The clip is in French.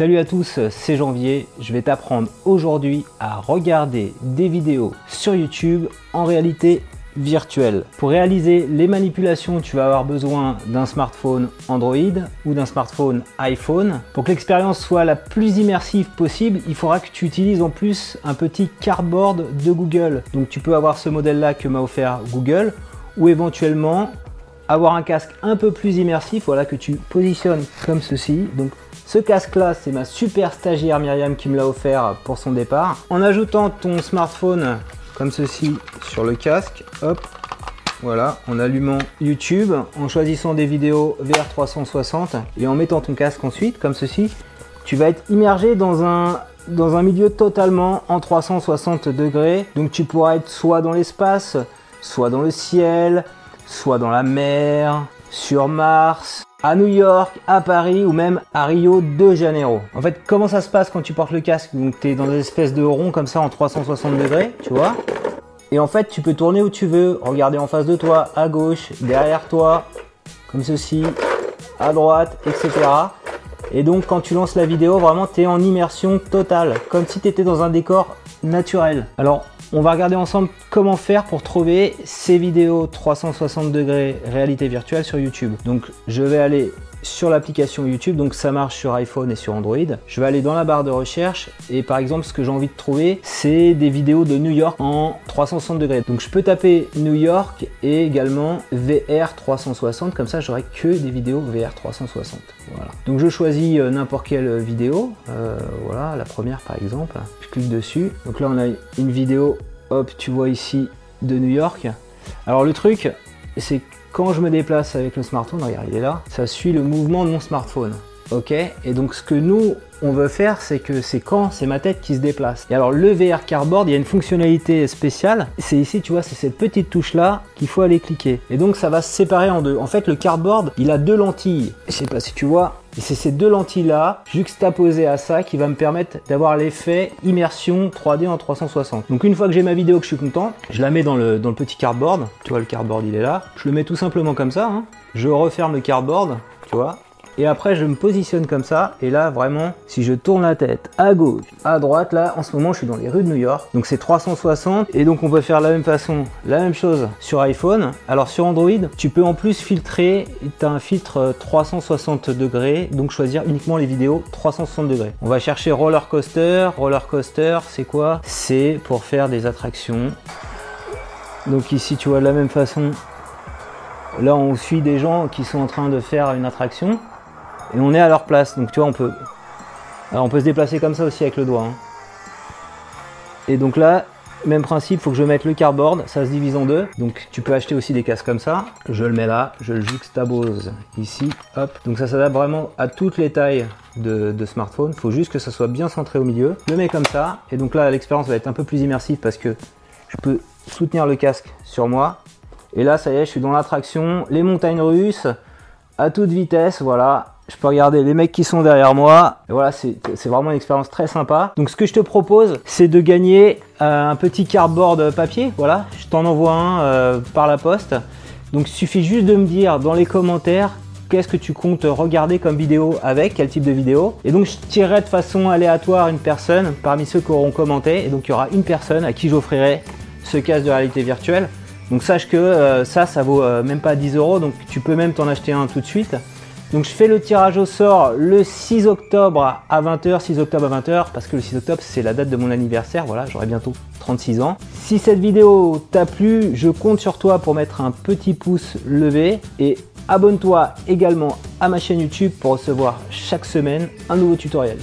Salut à tous, c'est Janvier. Je vais t'apprendre aujourd'hui à regarder des vidéos sur YouTube en réalité virtuelle. Pour réaliser les manipulations, tu vas avoir besoin d'un smartphone Android ou d'un smartphone iPhone. Pour que l'expérience soit la plus immersive possible, il faudra que tu utilises en plus un petit cardboard de Google. Donc tu peux avoir ce modèle-là que m'a offert Google ou éventuellement avoir un casque un peu plus immersif, voilà que tu positionnes comme ceci. Ce casque là, c'est ma super stagiaire Myriam qui me l'a offert pour son départ. En ajoutant ton smartphone comme ceci sur le casque, hop, voilà, en allumant YouTube, en choisissant des vidéos VR 360 et en mettant ton casque ensuite comme ceci, tu vas être immergé dans un dans un milieu totalement en 360 degrés. Donc tu pourras être soit dans l'espace, soit dans le ciel, soit dans la mer, sur Mars, à New York, à Paris ou même à Rio de Janeiro. En fait, comment ça se passe quand tu portes le casque? Donc tu es dans une espèce de rond comme ça en 360 degrés, tu vois? Et en fait, tu peux tourner où tu veux, regarder en face de toi, à gauche, derrière toi, comme ceci, à droite, etc. Et donc quand tu lances la vidéo, vraiment tu es en immersion totale, comme si tu étais dans un décor naturel. Alors on va regarder ensemble comment faire pour trouver ces vidéos 360 degrés réalité virtuelle sur YouTube. Donc je vais aller sur l'application YouTube, donc ça marche sur iPhone et sur Android. Je vais aller dans la barre de recherche et par exemple ce que j'ai envie de trouver c'est des vidéos de New York en 360 degrés. Donc je peux taper New York et également VR 360 comme ça j'aurai que des vidéos VR 360. Voilà. Donc je choisis euh, n'importe quelle vidéo, euh, voilà la première par exemple, je clique dessus. Donc là on a une vidéo, hop tu vois ici de New York. Alors le truc c'est quand je me déplace avec le smartphone, regarde, il est là, ça suit le mouvement de mon smartphone. Ok Et donc ce que nous, on veut faire, c'est que c'est quand c'est ma tête qui se déplace. Et alors le VR Cardboard, il y a une fonctionnalité spéciale. C'est ici, tu vois, c'est cette petite touche là qu'il faut aller cliquer. Et donc ça va se séparer en deux. En fait, le Cardboard, il a deux lentilles. Je sais pas si tu vois, et c'est ces deux lentilles-là, juxtaposées à ça, qui va me permettre d'avoir l'effet immersion 3D en 360. Donc une fois que j'ai ma vidéo que je suis content, je la mets dans le, dans le petit cardboard. Tu vois, le cardboard, il est là. Je le mets tout simplement comme ça. Hein. Je referme le cardboard, tu vois. Et après, je me positionne comme ça. Et là, vraiment, si je tourne la tête à gauche, à droite, là, en ce moment, je suis dans les rues de New York. Donc, c'est 360. Et donc, on peut faire la même façon, la même chose sur iPhone. Alors, sur Android, tu peux en plus filtrer. Tu as un filtre 360 degrés. Donc, choisir uniquement les vidéos 360 degrés. On va chercher roller coaster. Roller coaster, c'est quoi? C'est pour faire des attractions. Donc, ici, tu vois, de la même façon, Là, on suit des gens qui sont en train de faire une attraction et on est à leur place. Donc tu vois, on peut, on peut se déplacer comme ça aussi avec le doigt. Hein. Et donc là, même principe, faut que je mette le cardboard, ça se divise en deux. Donc tu peux acheter aussi des casques comme ça. Je le mets là, je le juxtapose ici, hop. Donc ça s'adapte vraiment à toutes les tailles de, de smartphone. Faut juste que ça soit bien centré au milieu. Je le mets comme ça. Et donc là, l'expérience va être un peu plus immersive parce que je peux soutenir le casque sur moi. Et là, ça y est, je suis dans l'attraction, les montagnes russes, à toute vitesse, voilà je peux regarder les mecs qui sont derrière moi. Et voilà, c'est vraiment une expérience très sympa. Donc ce que je te propose, c'est de gagner euh, un petit cardboard papier. Voilà, je t'en envoie un euh, par la poste. Donc il suffit juste de me dire dans les commentaires qu'est-ce que tu comptes regarder comme vidéo avec, quel type de vidéo. Et donc je tirerai de façon aléatoire une personne parmi ceux qui auront commenté. Et donc il y aura une personne à qui j'offrirai ce casque de réalité virtuelle. Donc sache que euh, ça, ça vaut même pas 10 euros. Donc tu peux même t'en acheter un tout de suite. Donc je fais le tirage au sort le 6 octobre à 20h, 6 octobre à 20h, parce que le 6 octobre c'est la date de mon anniversaire, voilà, j'aurai bientôt 36 ans. Si cette vidéo t'a plu, je compte sur toi pour mettre un petit pouce levé et abonne-toi également à ma chaîne YouTube pour recevoir chaque semaine un nouveau tutoriel.